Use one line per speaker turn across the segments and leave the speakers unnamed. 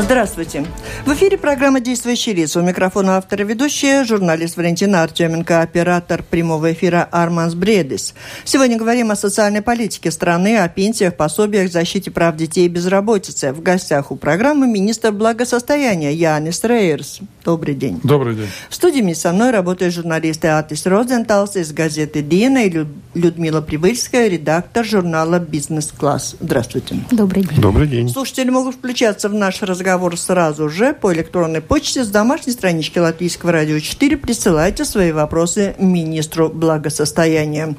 Здравствуйте. В эфире программа «Действующие лица». У микрофона автора ведущая, журналист Валентина Артеменко, оператор прямого эфира Арманс Бредес. Сегодня говорим о социальной политике страны, о пенсиях, пособиях, защите прав детей и безработице. В гостях у программы министр благосостояния Янис Рейерс. Добрый день.
Добрый день.
В студии вместе со мной работают журналисты Атис Розенталс из газеты «Дина» и Людмила Привыльская, редактор журнала «Бизнес-класс». Здравствуйте.
Добрый день.
Добрый день.
Слушатели могут включаться в наш разговор сразу же по электронной почте с домашней странички Латвийского радио 4. Присылайте свои вопросы министру благосостояния.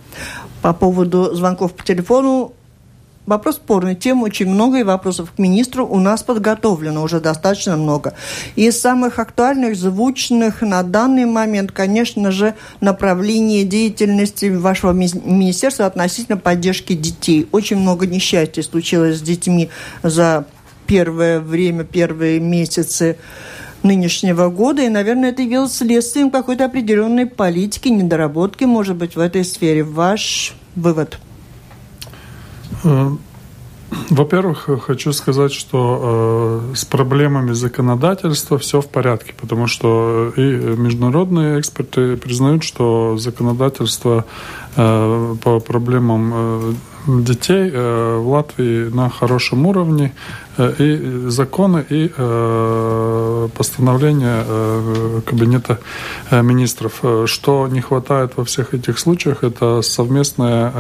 По поводу звонков по телефону Вопрос спорный, тем очень много, и вопросов к министру у нас подготовлено уже достаточно много. Из самых актуальных, звучных на данный момент, конечно же, направление деятельности вашего министерства относительно поддержки детей. Очень много несчастья случилось с детьми за первое время, первые месяцы нынешнего года, и, наверное, это явилось следствием какой-то определенной политики, недоработки, может быть, в этой сфере. Ваш вывод –
Э, во-первых, хочу сказать, что э, с проблемами законодательства все в порядке, потому что и международные эксперты признают, что законодательство э, по проблемам э, детей э, в Латвии на хорошем уровне. Э, и законы, и э, постановления Кабинета министров. Что не хватает во всех этих случаях, это совместная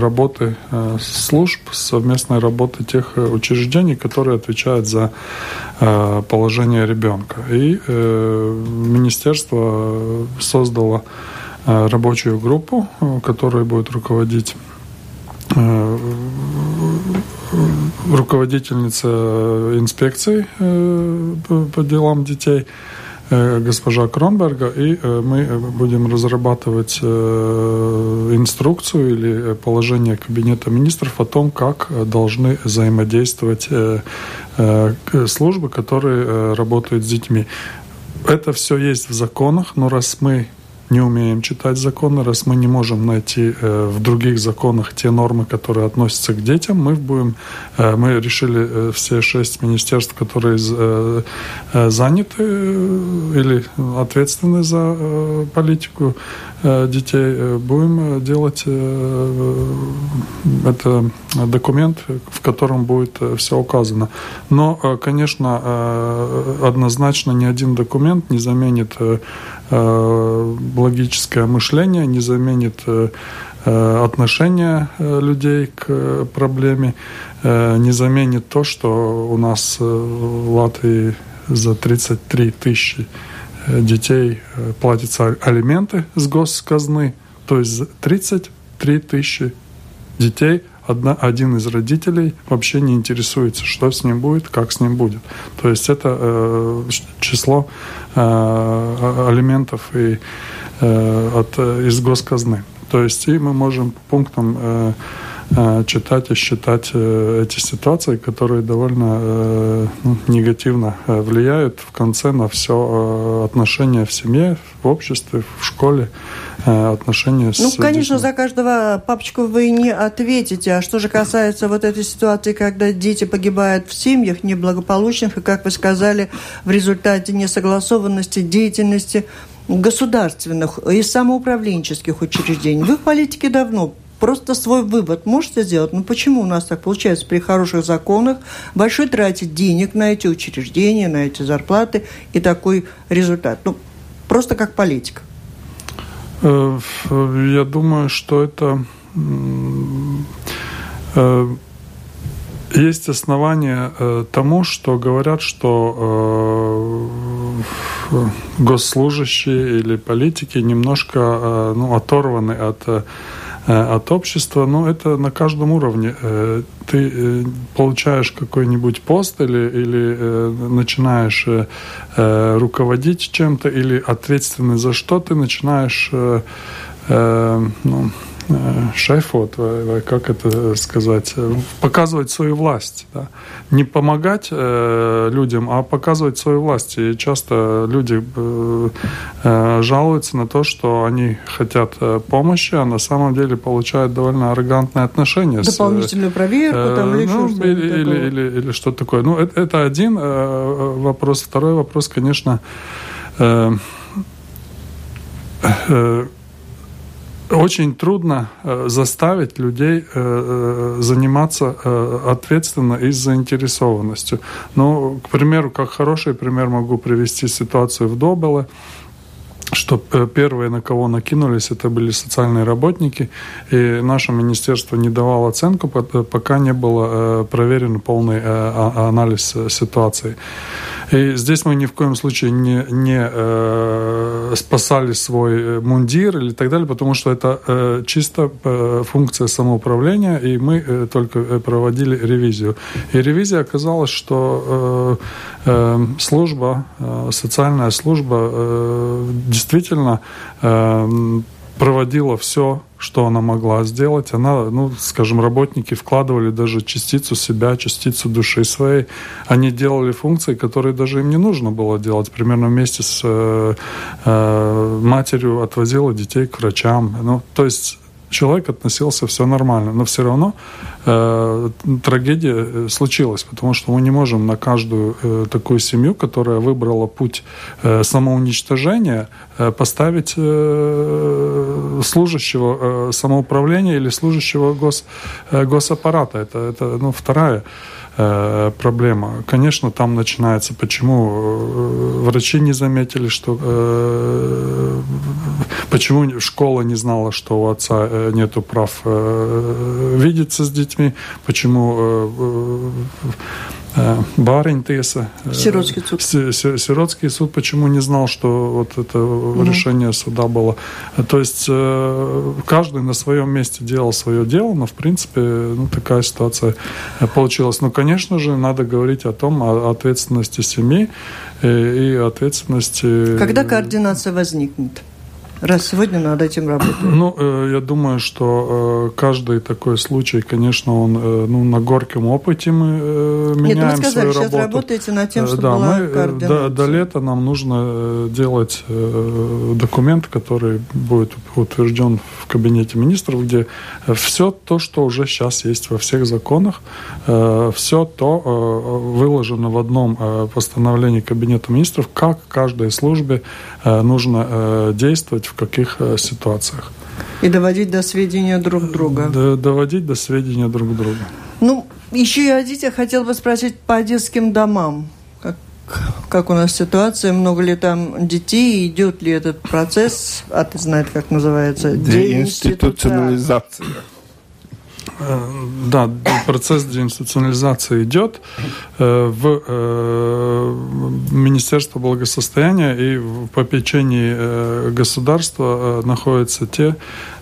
работы служб, совместная работы тех учреждений, которые отвечают за положение ребенка. И министерство создало рабочую группу, которая будет руководить Э, руководительница инспекции э, по делам детей э, госпожа Кронберга, и мы будем разрабатывать инструкцию или положение Кабинета министров о том, как должны взаимодействовать службы, которые работают с детьми. Это все есть в законах, но раз мы не умеем читать законы, раз мы не можем найти э, в других законах те нормы, которые относятся к детям, мы будем, э, мы решили э, все шесть министерств, которые заняты или ответственны за политику детей, будем делать это документ, в котором будет все указано. Но, конечно, однозначно ни один документ не заменит Э, логическое мышление, не заменит э, э, отношение людей к проблеме, не заменит то, что у нас в Латвии за 33 тысячи детей платятся алименты с госказны, то есть 33 тысячи детей одна, один из родителей вообще не интересуется, что с ним будет, как с ним будет. То есть это э, число э, алиментов и, э, от, из госказны. То есть и мы можем по пунктам э, э читать и считать э, эти ситуации, которые довольно э, ну, негативно влияют в конце на все отношения в семье, в обществе, в школе. Э, отношения с
Ну, конечно, детьми. за каждого папочку вы не ответите. А что же касается вот этой ситуации, когда дети погибают в семьях неблагополучных, и, как вы сказали, в результате несогласованности деятельности государственных и самоуправленческих учреждений. Вы в политике давно. Просто свой вывод можете сделать? Ну, почему у нас так получается при хороших законах большой тратить денег на эти учреждения, на эти зарплаты и такой результат? Ну, просто как политика.
Э, я думаю, что это э, есть основания э, тому, что говорят, что госслужащие или политики немножко ну, оторваны от от общества, но это на каждом уровне. Э, ты э, получаешь какой-нибудь пост или, или начинаешь руководить чем-то или ответственный за что, ты начинаешь ну, шефот, vai, vai как это сказать, показывать свою власть. Да? Не помогать э, людям, а показывать свою власть. И часто люди э, э, жалуются на то, что они хотят э, помощи, а на самом деле получают довольно аррогантное отношение.
Дополнительную с, проверку э, там, или ну,
что или, или, или, или что такое. Ну, это, это один э, вопрос. Второй вопрос, конечно, э, э, очень трудно э, заставить людей э, э, заниматься ответственно и с заинтересованностью. Ну, к примеру, как хороший пример могу привести ситуацию в Добеле что первые, на кого накинулись, это были социальные работники, и наше министерство не давало оценку, пока не был проверен полный а, анализ ситуации. И здесь мы ни в коем случае не, не э, спасали свой э, мундир или так далее, потому что это э, чисто э, функция самоуправления, и мы э, только э, проводили ревизию. И ревизия оказалась, что э, э, служба, э, социальная служба э, действительно э, проводила все, что она могла сделать. Она, ну, скажем, работники вкладывали даже частицу себя, частицу души своей. Они делали функции, которые даже им не нужно было делать. Примерно вместе с э, э, матерью отвозила детей к врачам. Ну, то есть человек относился все нормально, но все равно э, трагедия э, случилась, потому что мы не можем на каждую э, такую семью, которая выбрала путь э, самоуничтожения, э, поставить э, служащего э, самоуправления или служащего гос, э, госаппарата. Это, это ну, вторая проблема. Конечно, там начинается, почему э, врачи не заметили, что э, почему школа не знала, что у отца нету прав видеться с детьми, почему Э, Барень Теса.
Э, Сиротский суд.
Сиротский суд почему не знал, что вот это угу. решение суда было. То есть э, каждый на своем месте делал свое дело, но в принципе ну, такая ситуация получилась. Но, конечно же, надо говорить о том, о ответственности семьи и ответственности...
Когда координация возникнет? Раз сегодня над этим работаем?
Ну, э, я думаю, что э, каждый такой случай, конечно, он э, ну, на горьком опыте мы э, меняем Нет, вы сказали,
свою сейчас
работу.
работаете над тем, чтобы да, была мы, координация.
До, до лета нам нужно делать документ, который будет утвержден в кабинете министров, где все то, что уже сейчас есть во всех законах, все то выложено в одном постановлении кабинета министров, как каждой службе нужно действовать в каких э, ситуациях.
И доводить до сведения друг друга.
Д доводить до сведения друг друга.
Ну, еще и о детях хотел бы спросить по детским домам. Как, как у нас ситуация, много ли там детей, идет ли этот процесс, а ты знаешь, как называется?
Деинституционализация.
Да, процесс деинституционализации идет. Э, в э, Министерство благосостояния и в попечении э, государства находятся те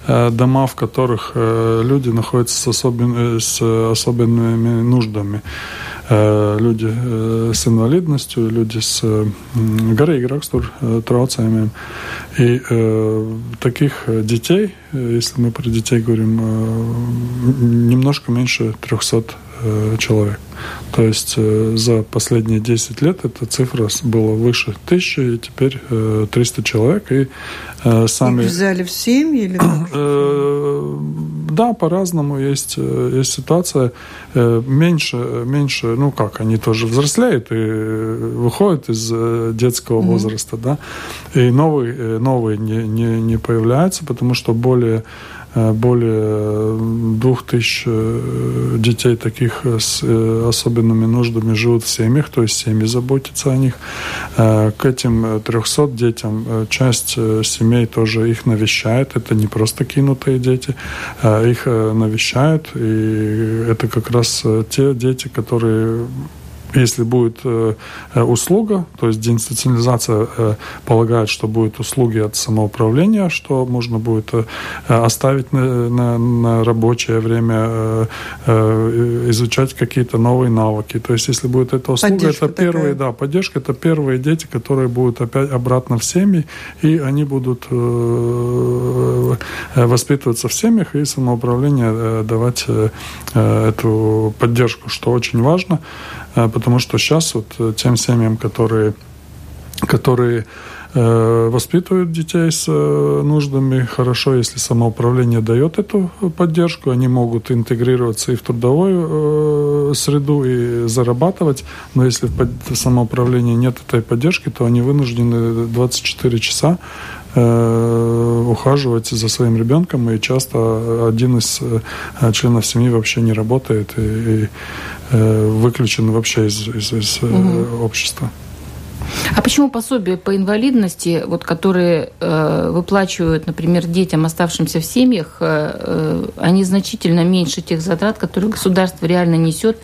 дома, в которых люди находятся с, особен, с особенными нуждами. Люди с инвалидностью, люди с garīgi rakstura traucējumiem. И э, таких детей, если мы про детей говорим, э, немножко меньше 300 э, человек. То есть э, за последние 10 лет эта цифра была выше тысячи, и теперь э, 300 человек. И
э, сами... Их взяли в семьи или
э, Да, по-разному есть, есть ситуация. Э, меньше, меньше, ну как, они тоже взрослеют и выходят из детского mm-hmm. возраста, да, и новые, новые не, не, не появляются, потому что более более двух тысяч э, детей таких с э, особенными нуждами живут в семьях, то есть семьи заботятся о них. К этим 300 детям часть семей тоже их навещает. Это не просто кинутые дети, их навещают. И это как раз те дети, которые если будет э, э, услуга, то есть деинституционализация э, полагает, что будут услуги от самоуправления, что можно будет э, оставить на, на, на рабочее время, э, э, изучать какие-то новые навыки. То есть если будет эта услуга, поддержка это первые, такая. да, поддержка, это первые дети, которые будут опять обратно в семьи, и они будут э, воспитываться в семьях, и самоуправление э, давать э, э эту поддержку, что очень важно. А, потому что сейчас вот э, тем семьям, которые, которые э, воспитывают детей с э, нуждами. Хорошо, если самоуправление дает эту поддержку, они могут интегрироваться и в трудовую среду, и зарабатывать. Но если в самоуправлении нет этой поддержки, то они вынуждены 24 часа ухаживать за своим ребенком, и часто один из членов семьи вообще не работает, и, и Э, выключен вообще из, из, из угу. общества.
А почему пособия по инвалидности, вот, которые э, выплачивают, например, детям, оставшимся в семьях, э, э, они значительно меньше тех затрат, которые государство реально несет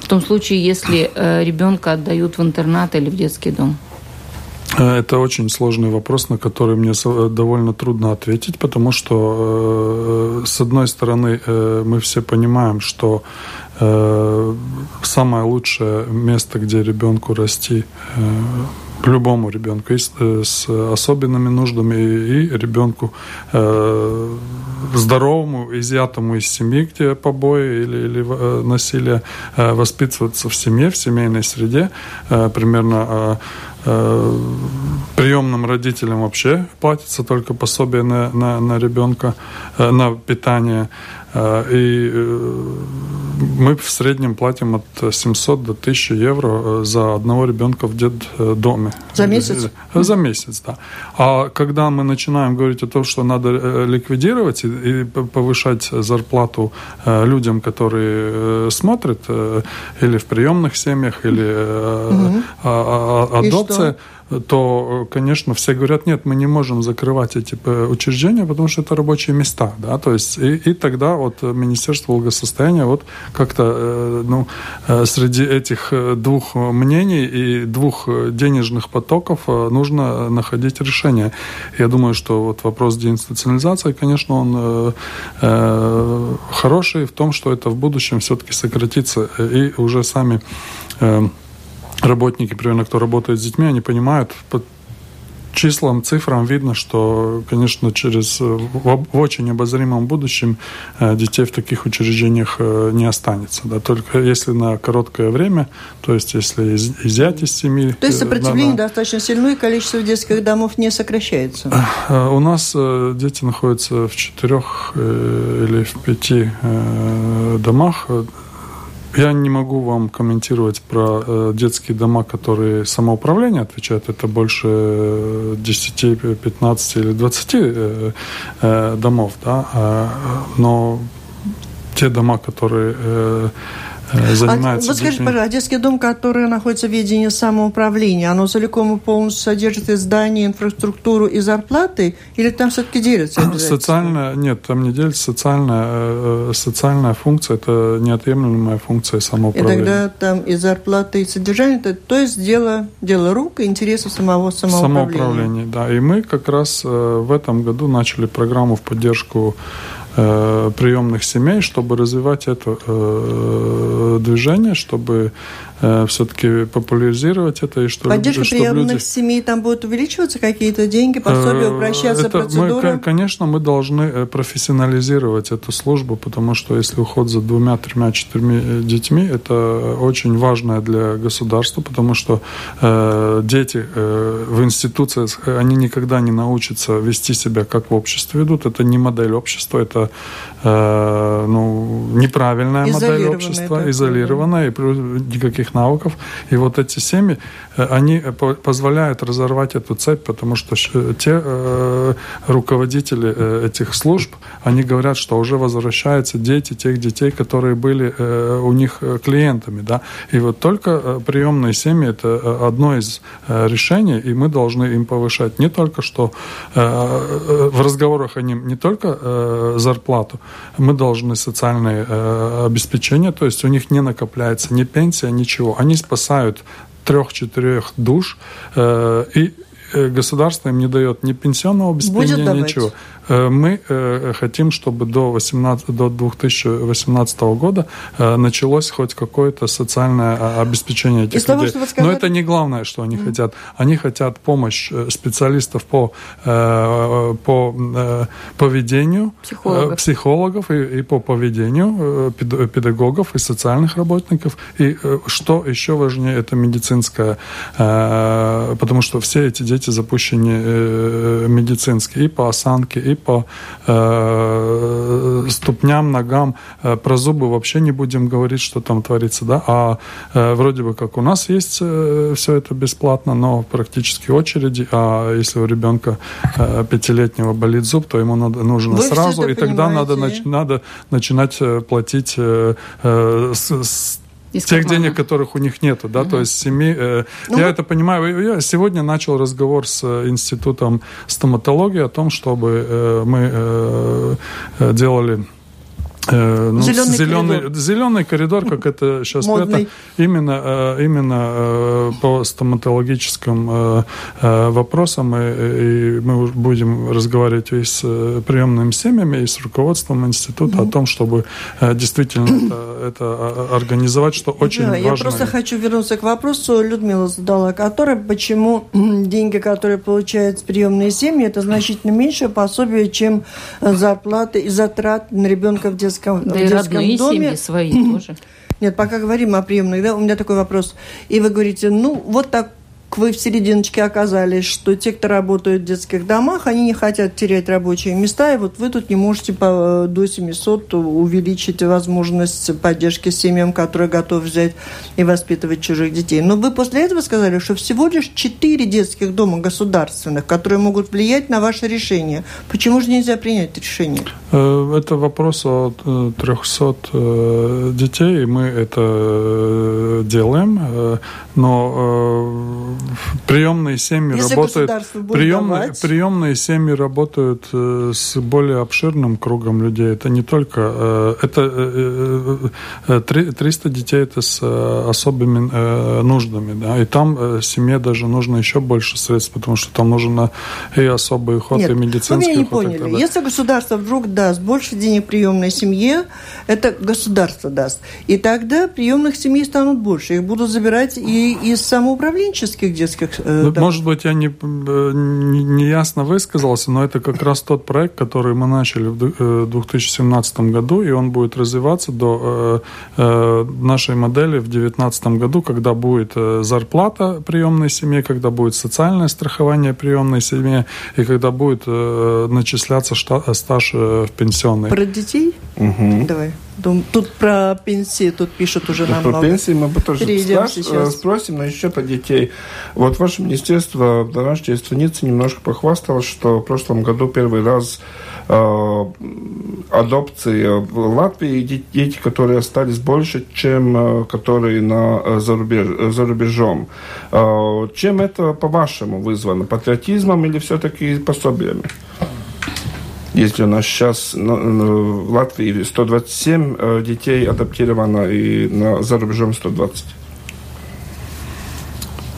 в том случае, если э, ребенка отдают в интернат или в детский дом?
Э, это очень сложный вопрос, на который мне довольно трудно ответить, потому что, с одной стороны, мы все понимаем, что Э, самое лучшее место, где ребенку расти, э, любому ребенку и с, э, с особенными нуждами и ребенку э, здоровому, изъятому из семьи, где побои или, или э, насилие, э, воспитываться в семье, в семейной среде. Э, примерно э, э, приемным родителям вообще платится только пособие на, на, на ребенка, э, на питание. Э, и э, мы в среднем платим от 700 до 1000 евро за одного ребенка в детдоме.
За месяц?
За месяц, да. А когда мы начинаем говорить о том, что надо ликвидировать и повышать зарплату людям, которые смотрят, или в приемных семьях, или угу. адопция, то, конечно, все говорят, нет, мы не можем закрывать эти э, учреждения, потому что это рабочие места, да, то есть и, и тогда вот Министерство благосостояния вот как-то, э, ну, э, среди этих двух мнений и двух денежных потоков нужно находить решение. Я думаю, что вот вопрос деинституционализации, конечно, он э, хороший в том, что это в будущем все-таки сократится, и уже сами э, работники, примерно, кто работает с детьми, они понимают по числам, цифрам видно, что, конечно, через в, в очень обозримом будущем э, детей в таких учреждениях э, не останется. Да, только если на короткое время, то есть если из, изъять из семьи.
То есть э, сопротивление да, достаточно сильное, и количество детских домов не сокращается.
У нас дети находятся в четырех или в пяти домах я не могу вам комментировать про э, детские дома, которые самоуправление отвечают. Это больше 10, 15 или 20 э, э, домов, да. А, но те дома, которые э, Э, занимается.
А, вот скажите, пожалуйста, а детский дом, который находится в ведении самоуправления, оно целиком и полностью содержит и здание, инфраструктуру и зарплаты, или там все-таки делится?
Социальная, нет, там не делится. Социальная, э, э, социальная функция – это неотъемлемая функция самоуправления.
И тогда там и зарплаты, и содержание, это, то есть дело, дело рук и интересов самого самоуправления.
Самоуправление, да. И мы как раз в этом году начали программу в поддержку Э, приемных семей, чтобы развивать это э, движение, чтобы э, все-таки популяризировать это и что
поддержка чтобы приемных люди... семей там будут увеличиваться какие-то деньги, пособия, э, упрощаться это процедуры.
Мы, конечно, мы должны э, профессионализировать эту службу, потому что если уход за двумя, тремя, четырьмя детьми, это очень важно для государства, потому что э, дети э, в институциях они никогда не научатся вести себя как в обществе ведут. Это не модель общества, это э, ну, неправильная модель общества, это, изолированная, да. и никаких навыков. И вот эти семьи, э, они позволяют разорвать эту цепь, потому что те э, руководители э, этих служб, они говорят, что уже возвращаются дети тех детей, которые были э, у них э, клиентами. Да? И вот только э, приемные семьи – это одно из решений, и мы должны им повышать не только что э, в разговорах о ним не только э, зарплату. Мы должны социальное э, обеспечение, то есть у них не накопляется ни пенсия, ничего ничего. Они спасают трех-четырех душ, э, и э, государство им не дает ни пенсионного обеспечения, ничего. Э, мы э, хотим, чтобы до, 18, до 2018 года э, началось хоть какое-то социальное а, обеспечение этих людей. Того, сказали... Но это не главное, что они mm. хотят. Они хотят помощь специалистов по, по поведению, психологов, психологов и, и по поведению педагогов и социальных работников. И что еще важнее, это медицинское, потому что все эти дети запущены медицинские и по осанке, и по э, ступням, ногам. Э, про зубы вообще не будем говорить, что там творится, да. А э, вроде бы как у нас есть э, все это бесплатно, но практически очереди. А если у ребенка э, пятилетнего болит зуб, то ему надо, нужно Вы сразу, и тогда надо, нач, надо начинать э, платить э, э, с, с из тех кармана. денег, которых у них нету, да, угу. то есть семьи. Э, ну, я это понимаю. Я сегодня начал разговор с э, институтом стоматологии о том, чтобы э, мы э, э делали ну, зеленый, зеленый, коридор. зеленый коридор, как это сейчас это именно, э, именно э, по стоматологическим вопросам, и мы будем разговаривать и с приемными семьями, и с руководством института mm-hmm. о том, чтобы действительно это, это организовать, что очень да, важно.
Я просто хочу вернуться к вопросу, Людмила задала, который, почему деньги, которые получают приемные семьи, это значительно меньше пособие, чем зарплаты и затрат на ребенка в детском детском, да в детском родные доме. семьи
свои тоже.
Нет, пока говорим о приемных, да, у меня такой вопрос. И вы говорите, ну, вот так вы в серединочке оказались, что те, кто работают в детских домах, они не хотят терять рабочие места, и вот вы тут не можете по, до 700 увеличить возможность поддержки семьям, которые готовы взять и воспитывать чужих детей. Но вы после этого сказали, что всего лишь 4 детских дома государственных, которые могут влиять на ваше решение. Почему же нельзя принять решение?
Э, это вопрос о 300 э, э, детей, и мы это делаем, но приемные семьи Если работают приемные, приемные семьи работают э, с более обширным кругом людей. Это не только э, это э, 300 детей это с особыми нуждами, да, и там семье даже нужно еще больше средств, потому что там нужен и особый уход, Нет, и медицинский вы
меня не уход. поняли. Если государство вдруг даст больше денег приемной семье, это государство даст, и тогда приемных семей станут больше, их будут забирать и из самоуправленческих детских
э, ну, Может быть, я не, э, не, не ясно высказался, но это как раз тот проект, который мы начали в 2017 э, году, и он будет развиваться до э, э нашей модели в 2019 году, когда будет зарплата приемной семье, когда будет социальное страхование приемной семье, и когда будет э, начисляться шта, стаж э, в пенсионной.
Про детей? Угу. Давай. Тут про пенсии, тут пишут уже нам
Про пенсии мы бы тоже спраш... спросим, но еще про детей. Вот ваше министерство, домашнее странице немножко похвасталось, что в прошлом году первый раз э, адопции в Латвии дети, которые остались больше, чем э, которые на, э, за, рубеж, за рубежом. Э, чем это, по-вашему, вызвано? Патриотизмом или все-таки пособиями? Если у нас сейчас в Латвии 127 э, детей адаптировано и на, за рубежом 120.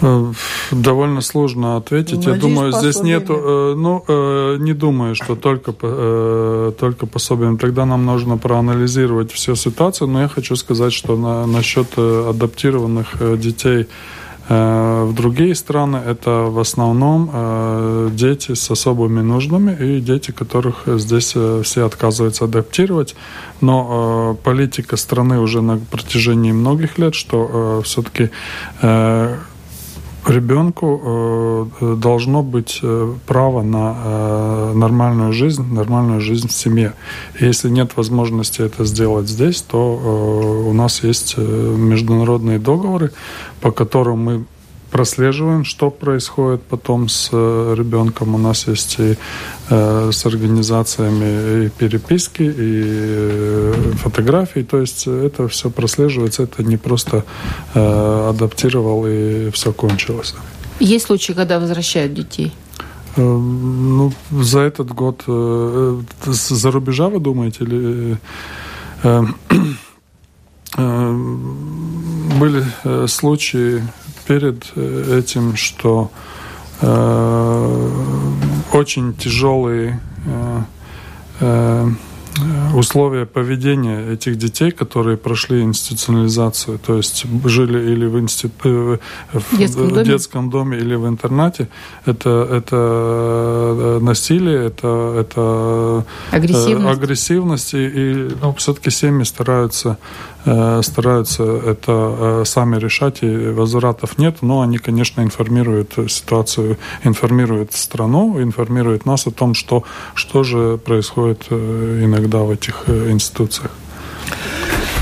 Э, довольно сложно ответить. Ну, Я думаю, здесь нету, э, ну, не думаю, что только, только пособием. Тогда нам нужно проанализировать всю ситуацию, но я хочу сказать, что на, насчет адаптированных детей Э, в другие страны это в основном э, дети с особыми нуждами и дети, которых здесь э, все отказываются адаптировать. Но политика страны уже на протяжении многих лет, что все-таки ребенку э, должно быть э, право на э, нормальную жизнь, нормальную жизнь в семье. И если нет возможности это сделать здесь, то у нас есть международные договоры, по которым мы прослеживаем, что происходит потом с э, ребенком. У нас есть и э, с организациями и переписки, и э, фотографии. То есть это все прослеживается. Это не просто э, адаптировал и все кончилось.
Есть случаи, когда возвращают детей?
Э, ну, за этот год э, за рубежа вы думаете или были случаи перед этим, что очень тяжелые Э, условия поведения этих детей, которые прошли институционализацию, то есть жили или в, институ... Э, в детском, доме? детском доме или в интернате, это, это э, насилие, это, это агрессивность, агрессивность и, и ну, все-таки семьи стараются Э, стараются это э, сами решать, и возвратов нет, но они, конечно, информируют ситуацию, информируют страну, информируют нас о том, что, что же происходит э, иногда в этих институциях.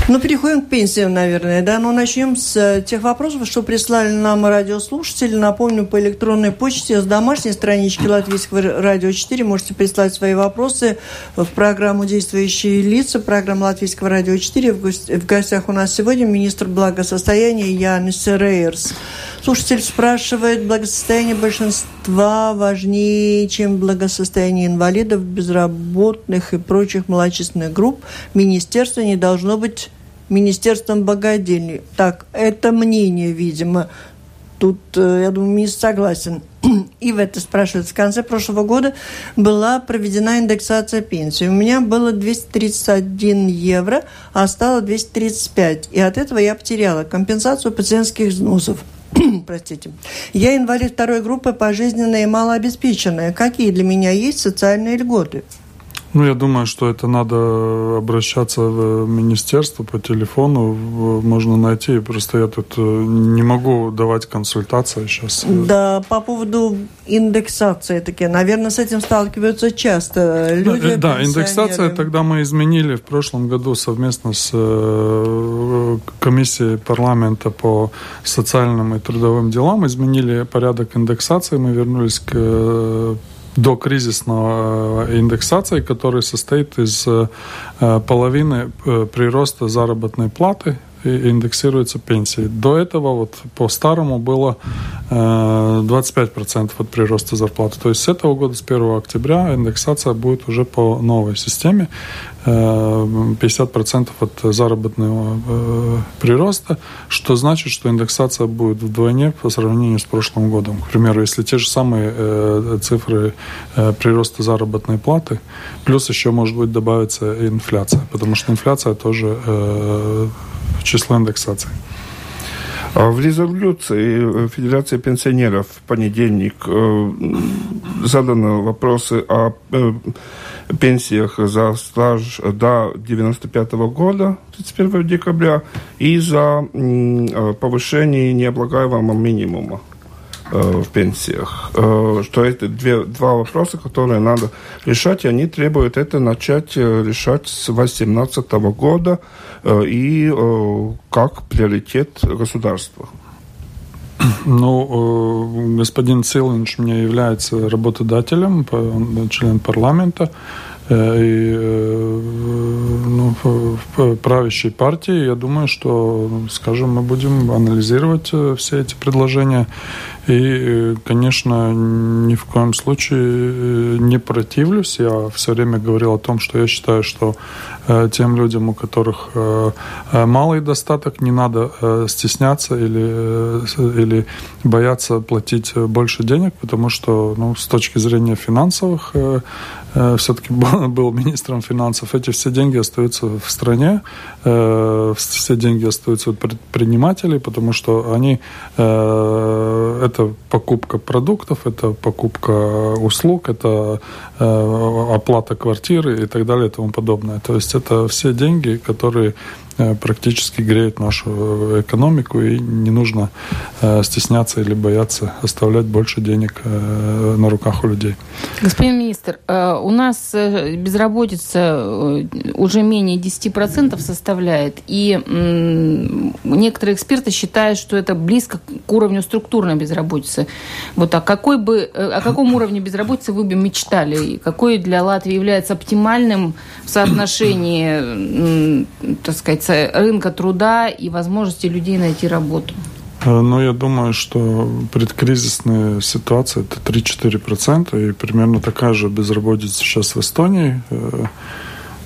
Ну, переходим к пенсиям, наверное, да. Но начнем с э, тех вопросов, что прислали нам радиослушатели. Напомню, по электронной почте с домашней странички Латвийского радио 4 можете прислать свои вопросы в программу «Действующие лица», программа Латвийского радио 4. В гостях у нас сегодня министр благосостояния Янис Рейерс. Слушатель спрашивает, благосостояние большинства важнее, чем благосостояние инвалидов, безработных и прочих малочисленных групп. Министерство не должно быть министерством богадельни. Так, это мнение, видимо. Тут, э, я думаю, министр согласен. И в это спрашивает. В конце прошлого года была проведена индексация пенсии. У меня было 231 евро, а стало 235. И от этого я потеряла компенсацию пациентских взносов. простите. Я инвалид второй группы, пожизненная и малообеспеченная. Какие для меня есть социальные льготы?
Ну, я думаю, что это надо обращаться в министерство по телефону, можно найти. Просто я тут э, не могу давать консультации сейчас.
Да, по поводу индексации таки, наверное, с этим сталкиваются часто люди.
Да, да индексация тогда мы изменили в прошлом году совместно с э, комиссией парламента по социальным и трудовым делам, изменили порядок индексации, мы вернулись к э, до кризисного э, индексации, который состоит из э, половины э, прироста заработной платы индексируется пенсии. До этого вот по старому было 25% от прироста зарплаты. То есть с этого года, с 1 октября, индексация будет уже по новой системе. 50% от заработного э, прироста, что значит, что индексация будет вдвойне по сравнению с прошлым годом. К примеру, если те же самые э, цифры э, прироста заработной платы, плюс еще может быть добавится инфляция, потому что инфляция тоже число индексации.
А в резолюции Федерации пенсионеров в понедельник заданы вопросы о пенсиях за стаж до 95 года, 31 декабря, и за э, повышение необлагаемого минимума э, в пенсиях. Э, что это две, два вопроса, которые надо решать, и они требуют это начать решать с 2018 года и как приоритет государства.
Ну, господин Цилинч мне является работодателем, он член парламента. Э, и э, в правящей партии, я думаю, что, скажем, мы будем анализировать э, все эти предложения. И, конечно, ни в коем случае не противлюсь. Я все время говорил о том, что я считаю, что тем людям, у которых малый достаток, не надо стесняться или, или бояться платить больше денег, потому что ну, с точки зрения финансовых Э, все-таки был, министром финансов, эти все деньги остаются в стране, э, все деньги остаются у предпринимателей, потому что они э, это покупка продуктов, это покупка услуг, это оплата квартиры и так далее и тому подобное. То есть это все деньги, которые Э, практически греет нашу экономику, и не нужно э, стесняться или бояться оставлять больше денег э, на руках у людей.
Господин министр, у нас безработица уже менее 10% составляет, и некоторые эксперты считают, что это близко к уровню структурной безработицы. Вот, а какой бы, о каком уровне безработицы вы бы мечтали? Какой для Латвии является оптимальным в соотношении, так сказать, касается рынка труда и возможности людей найти работу?
Э, ну, я думаю, что предкризисная ситуация это 3-4%, и примерно такая же безработица сейчас в Эстонии. Э,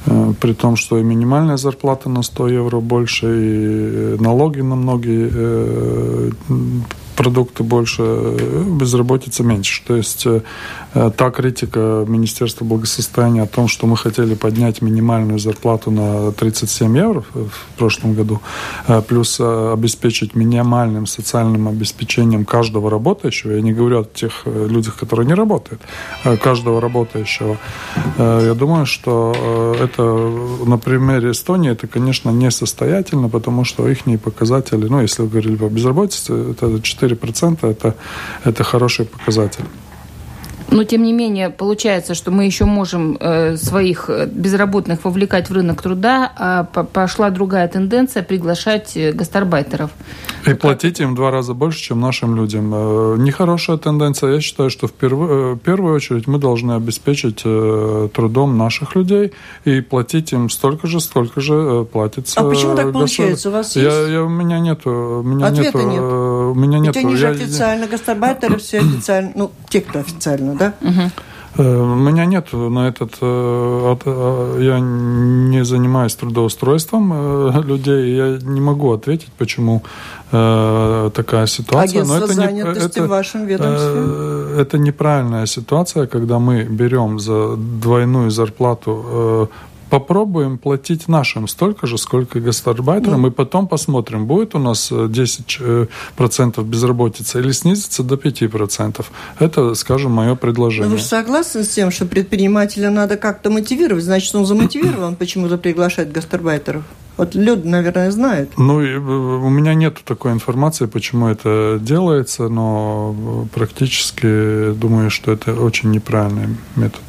Э, при том, что и минимальная зарплата на 100 евро больше, и налоги на многие продукты больше, безработица меньше. То есть э, та критика Министерства благосостояния о том, что мы хотели поднять минимальную зарплату на 37 евро в прошлом году, э, плюс э, обеспечить минимальным социальным обеспечением каждого работающего, я не говорю о тех людях, которые не работают, а каждого работающего, я думаю, что это на примере Эстонии, это, конечно, несостоятельно, потому что их показатели, ну, если вы говорили по безработице, это 4 4% это, это хороший показатель.
Но, тем не менее, получается, что мы еще можем э, своих э, безработных вовлекать в рынок труда, а пошла другая тенденция приглашать э, гастарбайтеров.
И платить им два раза больше, чем нашим людям. Нехорошая тенденция. Я считаю, что в первую, в первую очередь мы должны обеспечить трудом наших людей и платить им столько же, сколько же платится.
А почему так получается? У вас есть?
Я, я, у меня нету. У меня
Ответа
нету,
нет.
У меня
Ведь
нету.
они же
я,
официально, гастарбайтеры все официально, ну, те, кто официально, да?
Угу.
У меня нет на этот... Э, э, я не занимаюсь трудоустроством э, людей, я не могу ответить, почему такая ситуация.
Агентство Но это занятости не, это, в вашем ведомстве?
Это неправильная ситуация, когда мы берем за двойную зарплату попробуем платить нашим столько же, сколько и гастарбайтерам, ну. и потом посмотрим, будет у нас 10% э, безработицы или снизится до 5%. Это, скажем, мое предложение.
Но вы же согласны с тем, что предпринимателя надо как-то мотивировать? Значит, он замотивирован почему-то приглашать гастарбайтеров? Вот люди, наверное, знают.
Ну, э, у меня нет такой информации, почему это делается, но практически думаю, что это очень неправильный метод.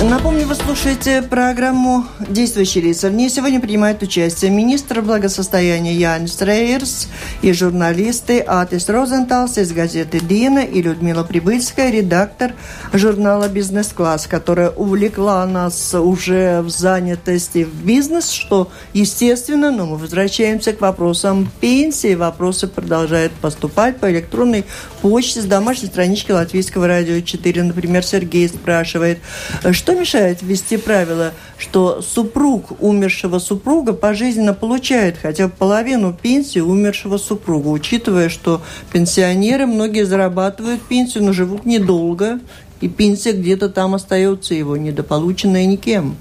Напомню, вы слушаете программу «Действующие лица». В ней сегодня принимают участие министр благосостояния Янис Рейерс и журналисты Атис Розенталс из газеты «Дина» и Людмила Прибыльская, редактор журнала «Бизнес-класс», которая увлекла нас уже в занятости в бизнес, что естественно, но мы возвращаемся к вопросам пенсии. Вопросы продолжают поступать по электронной почте с домашней странички Латвийского радио 4. Например, Сергей спрашивает, что что мешает ввести правило, что супруг умершего супруга пожизненно получает хотя бы половину пенсии умершего супруга, учитывая, что пенсионеры многие зарабатывают пенсию, но живут недолго, и пенсия где-то там остается его, недополученная никем?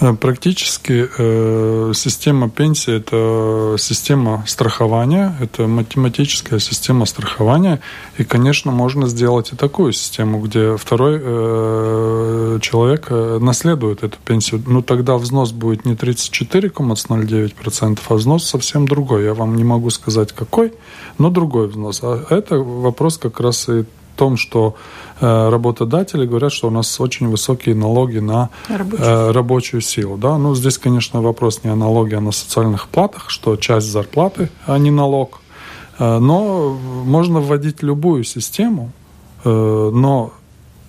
Э, практически э, система пенсии – это система страхования, это математическая система страхования. И, конечно, можно сделать и такую систему, где второй э, человек э, наследует эту пенсию. Ну, тогда взнос будет не 34,09%, а взнос совсем другой. Я вам не могу сказать, какой, но другой взнос. А это вопрос как раз и том, что э, работодатели говорят, что у нас очень высокие налоги на рабочую, э, рабочую силу. Да? Ну, здесь, конечно, вопрос не о налоге, а на социальных платах, что часть зарплаты, а не налог. Э, но можно вводить любую систему, но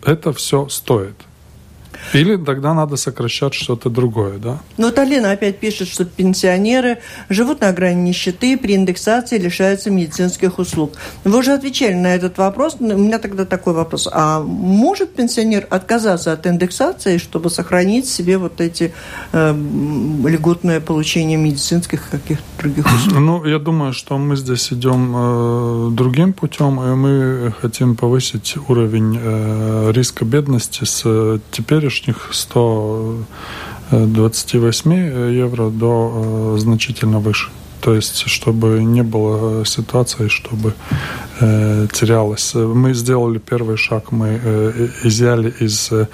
это все стоит. Или тогда надо сокращать что-то другое, да?
Ну, вот Алина опять пишет, что пенсионеры живут на грани нищеты, при индексации лишаются медицинских услуг. Вы уже отвечали на этот вопрос. У меня тогда такой вопрос. А может пенсионер отказаться от индексации, чтобы сохранить себе вот эти э, льготное получение медицинских каких-то других услуг?
Ну, я думаю, что мы здесь идем э, другим путем, и мы хотим повысить уровень э, риска бедности с теперь теперешних 128 евро до э, значительно выше. То есть, чтобы не было ситуации, чтобы э, терялось. Мы сделали первый шаг, мы э, изъяли из э,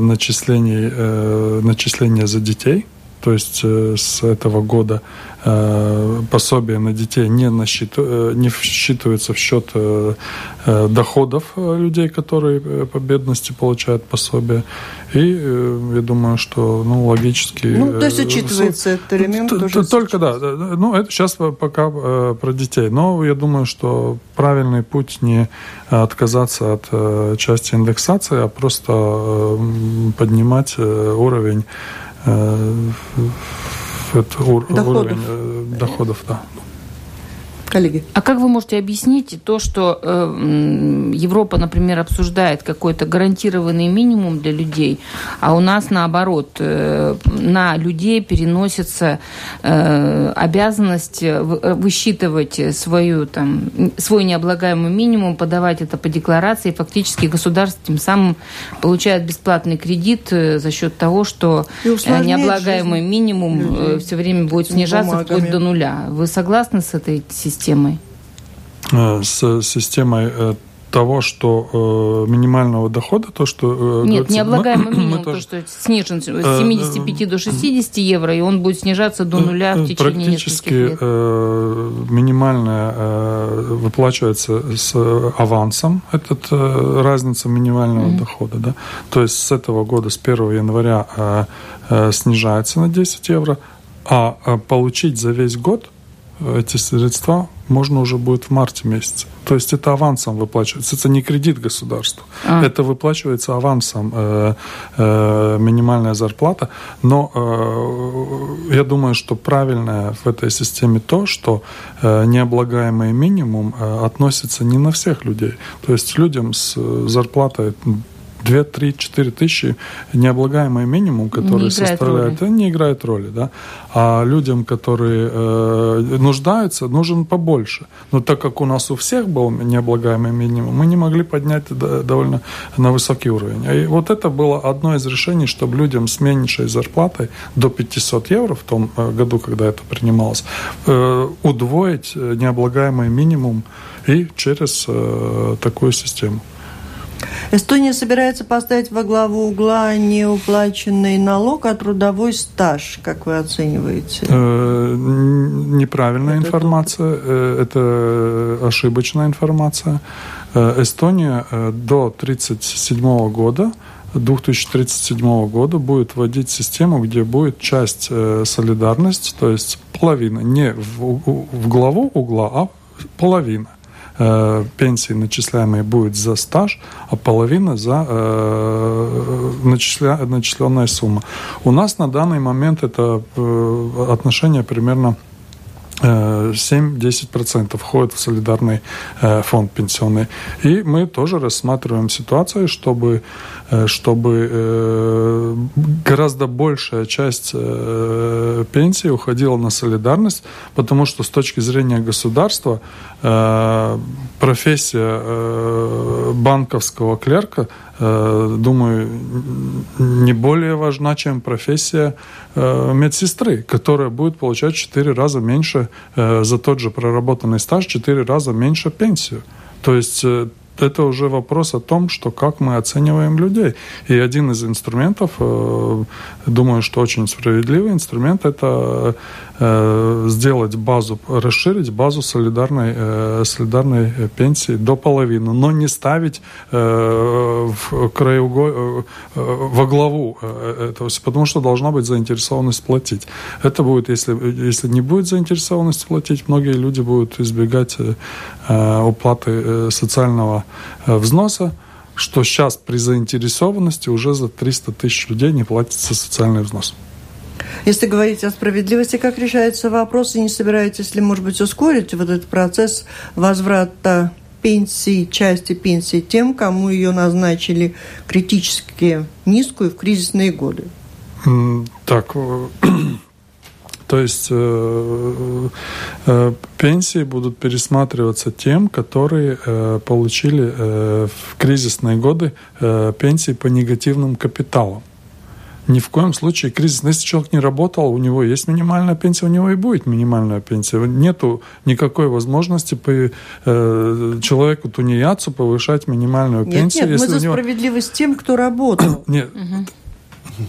начислений, э, начисления за детей. То есть э, с этого года Э, пособия на детей не, насчиту, э, не считываются в счет э, доходов людей, которые по бедности получают пособие. И я думаю, что ну, логически...
Ну, то есть учитывается этот элемент тоже
Только, да. Ну, это сейчас пока про детей. Но я думаю, что правильный путь не отказаться от части индексации, а просто поднимать уровень
это ур-
доходов. уровень э, доходов, да.
Коллеги. А как вы можете объяснить то, что э, Европа, например, обсуждает какой-то гарантированный минимум для людей, а у нас наоборот э, на людей переносится э, обязанность высчитывать свою, там, свой необлагаемый минимум, подавать это по декларации, фактически государство тем самым получает бесплатный кредит э, за счет того, что э, необлагаемый минимум людей. все время будет снижаться вплоть до нуля. Вы согласны с этой системой? Системой?
Э, с системой э, того, что э, минимального дохода, то, что...
Э, Нет, необлагаемый минимум, то, что снижен с 75 э, до 60 евро, и он будет снижаться до нуля в течение нескольких лет.
Э, минимальная э, выплачивается с авансом, этот э, разница минимального mm-hmm. дохода, да, то есть с этого года, с 1 января э, э, снижается на 10 евро, а э, получить за весь год – эти средства можно уже будет в марте месяце. То есть это авансом выплачивается. Это не кредит государству. А. Это выплачивается авансом э, э, минимальная зарплата. Но э, я думаю, что правильное в этой системе то, что э, необлагаемый минимум э, относится не на всех людей. То есть людям с зарплатой 2, 3, 4 тысячи необлагаемый минимум, который не составляет, роли. не играет роли, да. А людям, которые э, нуждаются, нужен побольше. Но так как у нас у всех был необлагаемый минимум, мы не могли поднять довольно на высокий уровень. И вот это было одно из решений, чтобы людям с меньшей зарплатой до 500 евро в том э, году, когда это принималось, э, удвоить необлагаемый минимум и через э, такую систему.
Эстония собирается поставить во главу угла неуплаченный налог, а трудовой стаж. Как вы оцениваете?
Э, неправильная это информация, это... это ошибочная информация. Э, Эстония э, до 1937 года 2037 года будет вводить систему, где будет часть э, солидарности, то есть половина, не в, в главу угла, а половина. Пенсии начисляемые будет за стаж, а половина за э, начисля, начисленная сумма. У нас на данный момент это э, отношение примерно 7-10% входит в солидарный фонд пенсионный. И мы тоже рассматриваем ситуацию, чтобы Э, чтобы э, гораздо большая часть э, пенсии уходила на солидарность, потому что с точки зрения государства профессия банковского клерка, думаю, не более важна, чем профессия медсестры, которая будет получать в 4 раза меньше за тот же проработанный стаж, 4 раза меньше пенсию. То есть это уже вопрос о том, что как мы оцениваем людей. И один из инструментов, э, думаю, что очень справедливый инструмент, это э, сделать базу, расширить базу солидарной, э, солидарной пенсии до половины, но не ставить в краеугол, во главу этого, потому что должна быть заинтересованность платить. Это будет, если, если не будет заинтересованности платить, многие люди будут избегать уплаты социального Э, взноса, что сейчас при заинтересованности уже за 300 тысяч людей не платится социальный взнос.
Если говорить о справедливости, как решается вопрос, и не собираетесь ли, может быть, ускорить вот этот процесс возврата пенсии, части пенсии тем, кому ее назначили критически низкую в кризисные годы?
Так, э, то есть э, э, пенсии будут пересматриваться тем, которые э, получили э, в кризисные годы э, пенсии по негативным капиталам. Ни в коем случае кризис. Если человек не работал, у него есть минимальная пенсия, у него и будет минимальная пенсия. Нету никакой возможности по э, человеку тунеядцу повышать минимальную
нет,
пенсию.
Нет, мы за него... справедливость тем, кто работал.
Нет, угу.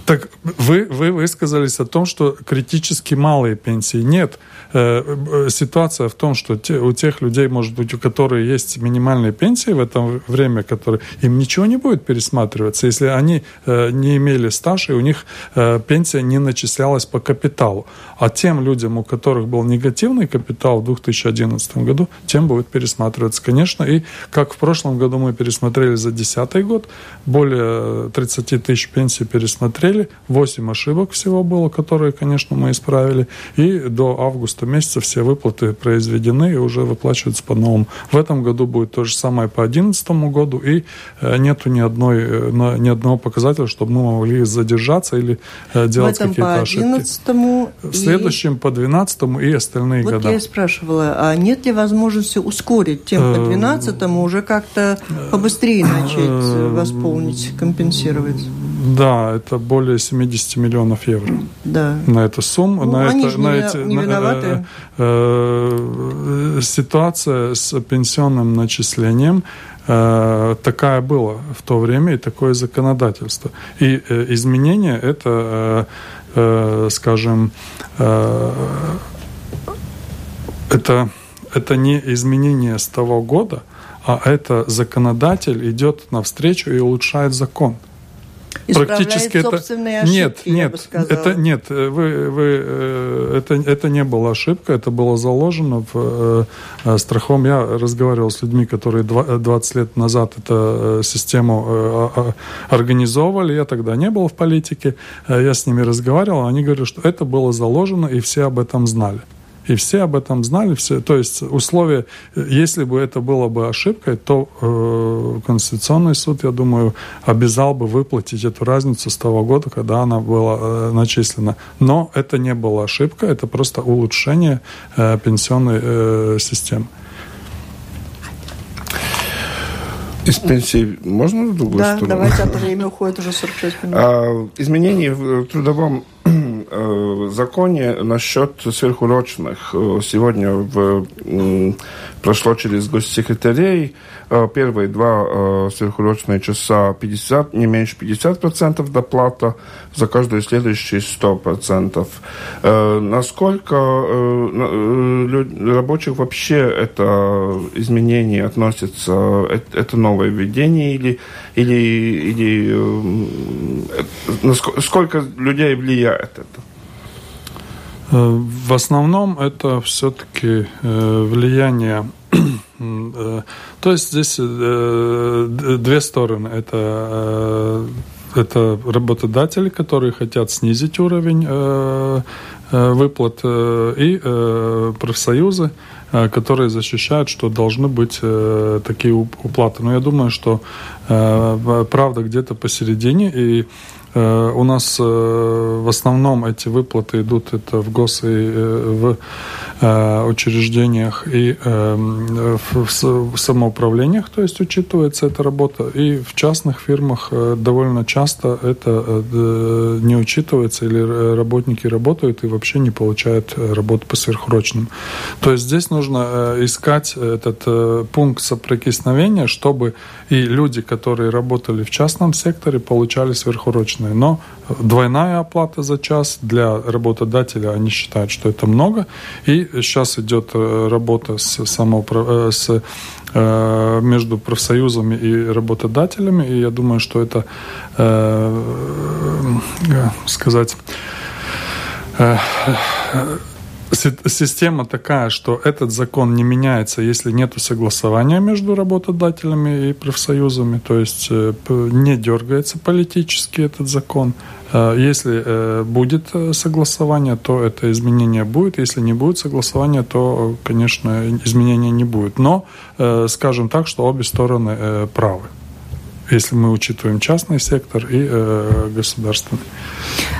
Так вы, вы высказались о том, что критически малые пенсии. Нет. Э, э, ситуация в том, что те, у тех людей, может быть, у которых есть минимальные пенсии в это время, которые, им ничего не будет пересматриваться, если они э, не имели стаж, и у них пенсия не начислялась по капиталу. А тем людям, у которых был негативный капитал в 2011 году, тем будет пересматриваться, конечно. И как в прошлом году мы пересмотрели за 2010 год, более 30 тысяч пенсий пересмотрели посмотрели, 8 ошибок всего было, которые, конечно, мы исправили, и до августа месяца все выплаты произведены и уже выплачиваются по новому. В этом году будет то же самое по 2011 году, и э, нету ни, одной, э, ни одного показателя, чтобы мы могли задержаться или э, делать какие-то ошибки. В следующем и... по 2012 и остальные
вот
года.
Вот я и спрашивала, а нет ли возможности ускорить тем по 2012 уже как-то побыстрее начать восполнить, компенсировать?
Да, это более 70 миллионов евро.
Да.
На эту сумму.
Ну,
на это,
на эти, виноваты. Э,
э, ситуация с пенсионным начислением э, такая была в то время и такое законодательство. И э, изменения это, э, скажем, это, это не изменение с того года, а это законодатель идет навстречу и улучшает закон
практически это ошибки,
нет, нет, это нет, вы, вы, э, это, это не была ошибка, это было заложено в э, страхом. Я разговаривал с людьми, которые 20 лет назад эту э, систему организовывали, я тогда не был в политике, я с ними разговаривал, они говорят, что это было заложено и все об этом знали. И все об этом знали. Все, то есть условия, если бы это было бы ошибкой, то э, Конституционный суд, я думаю, обязал бы выплатить эту разницу с того года, когда она была э, начислена. Но это не была ошибка, это просто улучшение э, пенсионной э, системы.
Из пенсии можно в другую
да,
сторону?
Да, давайте, а то время уходит уже 46 минут.
А, изменения в трудовом Э, законе насчет сверхурочных. Э, сегодня в, прошло через госсекретарей Э, первые два э, сверхурочные часа 50, не меньше 50% доплата, за каждую следующую 100%. Э, насколько рабочих вообще это изменение относится, это новое введение или, или, или сколько людей влияет это?
В основном это все-таки влияние Э, то есть здесь э, две стороны. Это, э, это работодатели, которые хотят снизить уровень выплат, и профсоюзы, которые защищают, что должны быть такие уплаты. Но я думаю, что правда где-то посередине, и у нас в основном эти выплаты идут это в ГОС и в Э, учреждениях и э, в самоуправлениях, то есть учитывается эта работа. И в частных фирмах э, довольно часто это не учитывается, или работники работают и вообще не получают работу по сверхурочным. То есть здесь нужно искать этот пункт соприкосновения, чтобы и люди, которые работали в частном секторе, получали сверхурочные. Но двойная оплата за час для работодателя, они считают, что это много. И сейчас идет э, работа с, самоуправ... Э, с э, между профсоюзами и работодателями, и я думаю, что это, сказать, система такая, что этот закон не меняется, если нет согласования между работодателями и профсоюзами, то есть э, не дергается политически этот закон. Э, если э, будет согласование, то это изменение будет. Если не будет согласования, то, конечно, изменения не будет. Но скажем так, что обе стороны правы если мы учитываем частный сектор и э, государственный.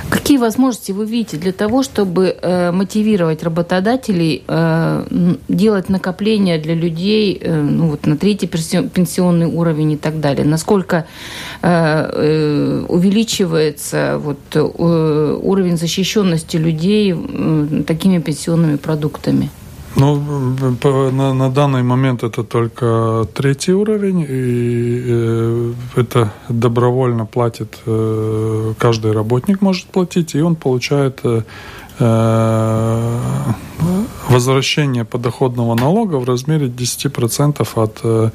Какие возможности вы видите для того, чтобы э, мотивировать работодателей э, делать накопления для людей э, ну, вот, на третий пенсионный уровень и так далее? Насколько э, э, увеличивается вот, э, уровень защищенности людей э, такими пенсионными продуктами?
Ну, на, на данный момент это только третий уровень, и э, это добровольно платит, э, каждый работник может платить, и он получает Э, возвращение подоходного налога в размере 10% от, э,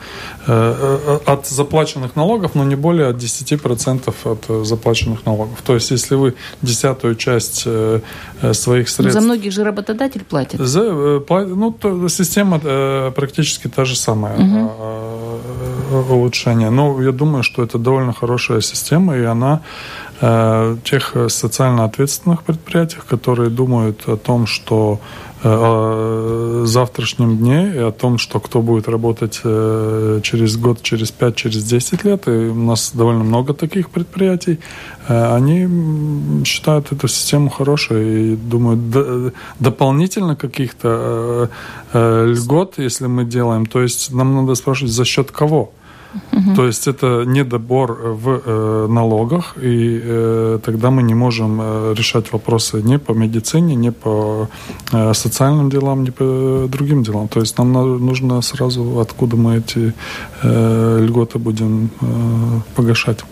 э, от заплаченных налогов, но не более от 10% от заплаченных налогов. То есть, если вы десятую часть своих средств...
Но за многих же работодатель платит.
За, ну, то, система практически та же самая. Угу улучшения. Но я думаю, что это довольно хорошая система, и она тех социально ответственных предприятиях, которые думают о том, что о завтрашнем дне и о том, что кто будет работать э, через год, через пять, через десять лет. И у нас довольно много таких предприятий. Э, они считают эту систему хорошей и думают дополнительно каких-то э, льгот, если мы делаем. То есть нам надо спрашивать, за счет кого? То есть это недобор в э, налогах, и э, тогда мы не можем э, решать вопросы ни по медицине, ни по э, социальным делам, ни по другим делам. То есть нам нужно сразу, откуда мы эти э, льготы будем э, погашать.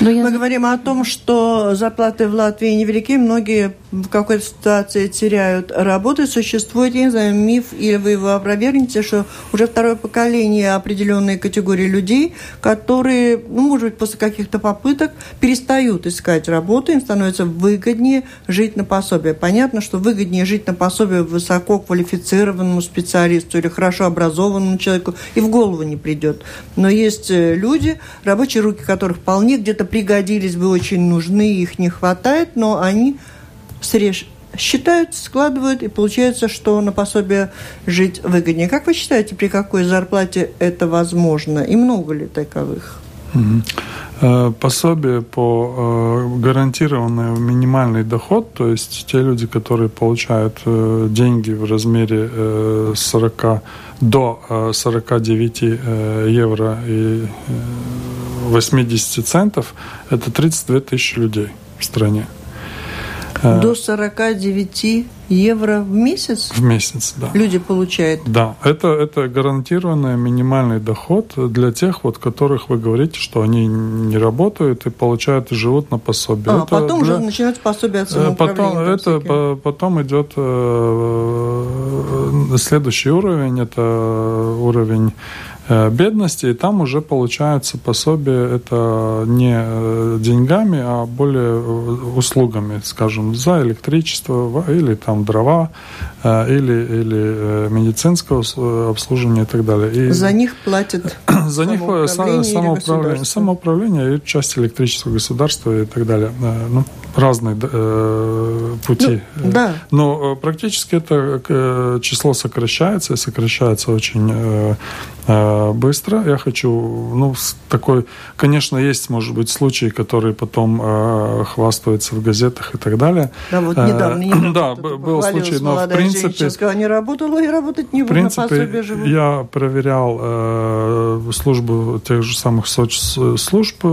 Но я... Мы говорим о том, что зарплаты в Латвии невелики, многие в какой-то ситуации теряют работу. Существует, я не знаю, миф, или вы его опровергнете, что уже второе поколение определенной категории людей, которые, ну, может быть, после каких-то попыток перестают искать работу, им становится выгоднее жить на пособие. Понятно, что выгоднее жить на пособие высококвалифицированному специалисту или хорошо образованному человеку и в голову не придет. Но есть э, люди, рабочие руки которых вполне где-то пригодились бы, очень нужны, их не хватает, но они срежь считают, складывают, и получается, что на пособие жить выгоднее. Как вы считаете, при какой зарплате это возможно? И много ли таковых?
Угу. Пособие по э, гарантированный минимальный доход, то есть те люди, которые получают э, деньги в размере 40 до 49 евро и 80 центов, это 32 тысячи людей в стране.
Э, До 49 евро в месяц?
В месяц, да.
Люди получают?
Да, это, это гарантированный минимальный доход для тех, вот, которых вы говорите, что они не работают и получают и живут на пособие.
А,
это
потом для... уже начинается пособие от
э, Потом, это, по, потом идет э, следующий уровень, это уровень Э, бедности, и там уже получается пособие это не э, деньгами, а более э, услугами, скажем, за электричество или там дрова, или, или медицинское обслуживание и так далее.
И за них платят
за них самоуправление, самоуправление и часть электрического государства и так далее. Ну, разные э, пути.
Ну, да.
Но практически это число сокращается, и сокращается очень э, Э, быстро. Я хочу, ну, такой, конечно, есть, может быть, случаи, которые потом э, хвастаются в газетах и так далее.
Да, вот недавно, недавно
да, был случай, но в принципе...
Женщина, не работала и работать не
в принципе, я проверял э, службу тех же самых соцслужб, э,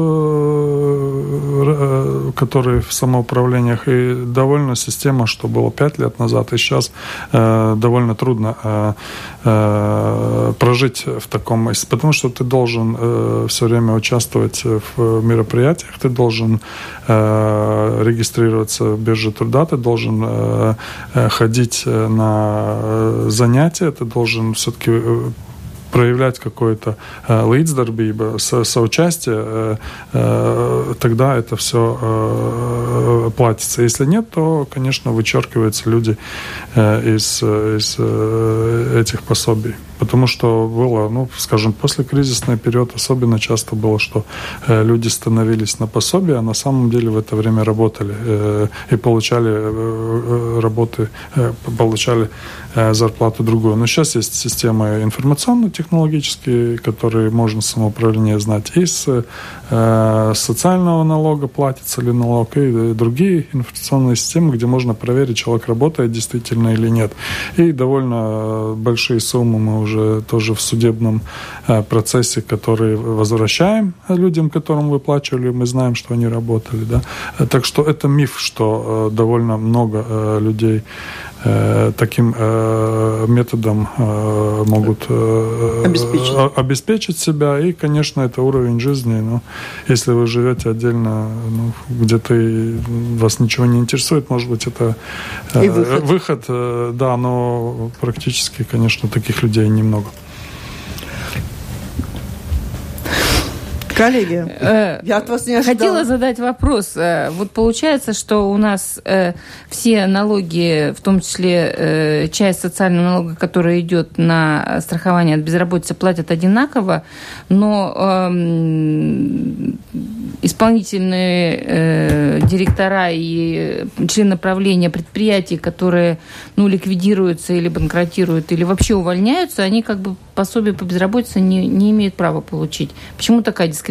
э, которые в самоуправлениях, и довольно система, что было пять лет назад, и сейчас э, довольно трудно э, э, прожить в таком... Потому что ты должен э, все время участвовать в мероприятиях, ты должен э, регистрироваться в бирже труда, ты должен э, э ходить э, на э, занятия, ты должен все-таки проявлять какое-то līdzdarbība, со, соучастие, тогда это все платится. Если нет, то, конечно, вычеркиваются люди из, из этих пособий. Потому что было, ну, скажем, после кризисный период особенно часто было, что э, люди становились на пособие, а на самом деле в это время работали э, и получали э, работы, получали зарплату другую. Но сейчас есть система информационно-технологические, которые можно самоуправление знать. Из социального налога платится ли налог, и другие информационные системы, где можно проверить, человек работает действительно или нет. И довольно большие суммы мы уже тоже в судебном э, процессе, который возвращаем людям, которым выплачивали, мы знаем, что они работали. Да? Так что это миф, что э, довольно много э, людей таким методом могут
обеспечить.
обеспечить себя. И, конечно, это уровень жизни. Но если вы живете отдельно, ну, где-то вас ничего не интересует, может быть, это
и выход.
выход, да, но практически, конечно, таких людей немного.
Коллеги, э, я от вас не ожидала.
Хотела задать вопрос. Э, вот получается, что у нас э, все налоги, в том числе часть социального налога, которая идет на страхование от безработицы, платят одинаково, но эм, исполнительные директора и члены правления предприятий, которые ну, ликвидируются или банкротируют, или вообще увольняются, они как бы пособие по безработице не, не имеют права получить. Почему такая дискриминация?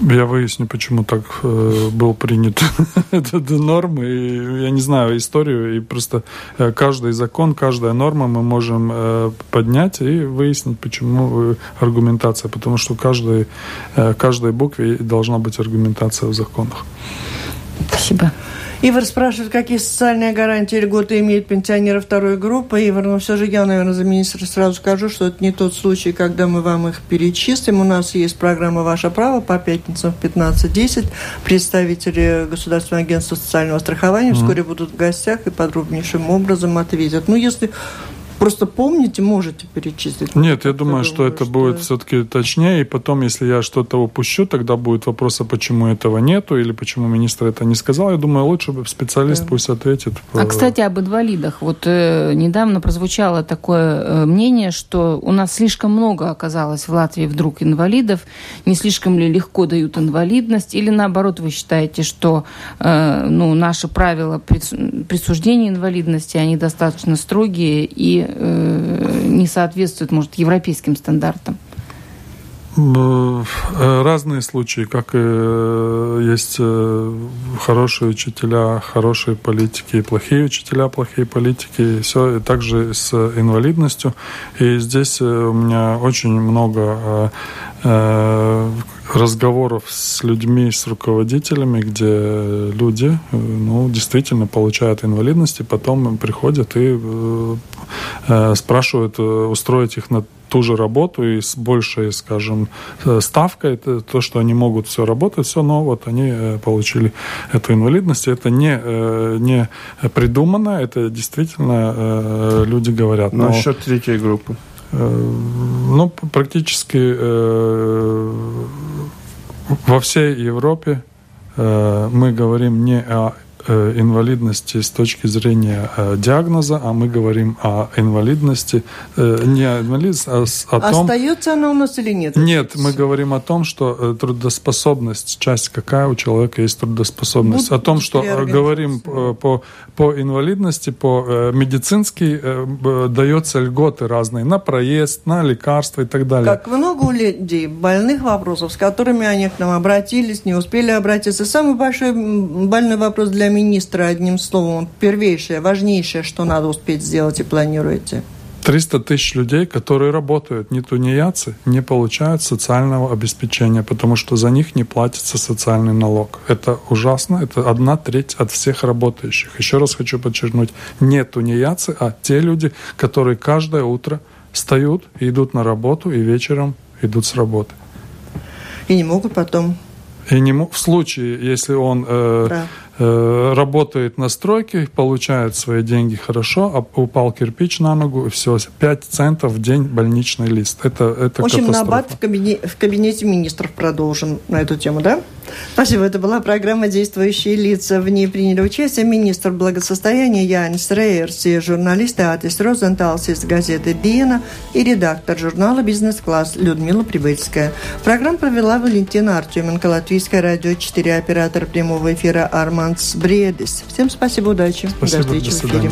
Я выясню, почему так э, был принят этот норм. И я не знаю историю. И просто э, каждый закон, каждая норма мы можем э, поднять и выяснить, почему э, аргументация. Потому что каждой, э, каждой букве должна быть аргументация в законах.
Спасибо.
Ивар спрашивает, какие социальные гарантии льготы имеют пенсионеры второй группы. Ивар, но ну, все же я, наверное, за министра сразу скажу, что это не тот случай, когда мы вам их перечислим. У нас есть программа «Ваше право» по пятницам в 15.10. Представители Государственного агентства социального страхования mm-hmm. вскоре будут в гостях и подробнейшим образом ответят. Ну, если Просто помните, можете перечислить.
Нет, я думаю, что это что... будет все-таки точнее. И потом, если я что-то упущу, тогда будет вопрос, а почему этого нету, или почему министр это не сказал. Я думаю, лучше бы специалист да. пусть ответит.
А, кстати, об инвалидах. Вот э, недавно прозвучало такое э, мнение, что у нас слишком много оказалось в Латвии вдруг инвалидов. Не слишком ли легко дают инвалидность? Или наоборот, вы считаете, что э, ну, наши правила присуждения инвалидности, они достаточно строгие и не соответствует, может, европейским стандартам?
Э, разные случаи, как и есть э, хорошие учителя, хорошие политики, плохие учителя, плохие политики, и все, и также с инвалидностью. И здесь у меня очень много разговоров с людьми, с руководителями, где люди ну, действительно получают инвалидность, и потом приходят и э, спрашивают устроить их на ту же работу и с большей, скажем, э, ставкой, это то, что они могут все работать, все, но вот они э, получили эту инвалидность. Это не, э, не придумано, это действительно люди говорят.
Но... Насчет третьей группы.
Ну, практически во всей Европе мы говорим не о Э, инвалидности с точки зрения э, диагноза, а мы говорим о инвалидности, э, не о инвалидности, а о том...
Остается она у нас или нет?
Нет, мы говорим о том, что трудоспособность, часть какая у человека есть трудоспособность. Будут о том, что говорим по, по инвалидности, по медицински дается льготы разные на проезд, на лекарства и так далее.
Как много у людей больных вопросов, с которыми они к нам обратились, не успели обратиться. Самый большой больной вопрос для министра, одним словом, первейшее, важнейшее, что надо успеть сделать и планируете?
300 тысяч людей, которые работают, не тунеядцы, не получают социального обеспечения, потому что за них не платится социальный налог. Это ужасно, это одна треть от всех работающих. Еще раз хочу подчеркнуть, не тунеядцы, а те люди, которые каждое утро встают идут на работу, и вечером идут с работы.
И не могут потом
и не, в случае, если он э, да. Э, работает на стройке, получает свои деньги хорошо, а упал кирпич на ногу, и все, 5 центов в день больничный лист. Это, это
в общем, набат в, кабинете, в кабинете министров продолжен на эту тему, да? Спасибо. Это была программа «Действующие лица». В ней приняли участие министр благосостояния Янис Рейерс и журналисты Атис Розенталс из газеты «Диена» и редактор журнала «Бизнес-класс» Людмила Прибыльская. Программу провела Валентина Артеменко, Латвийское радио 4, оператор прямого эфира Арман Бредис. Всем спасибо, удачи.
Спасибо, до встречи до в эфире.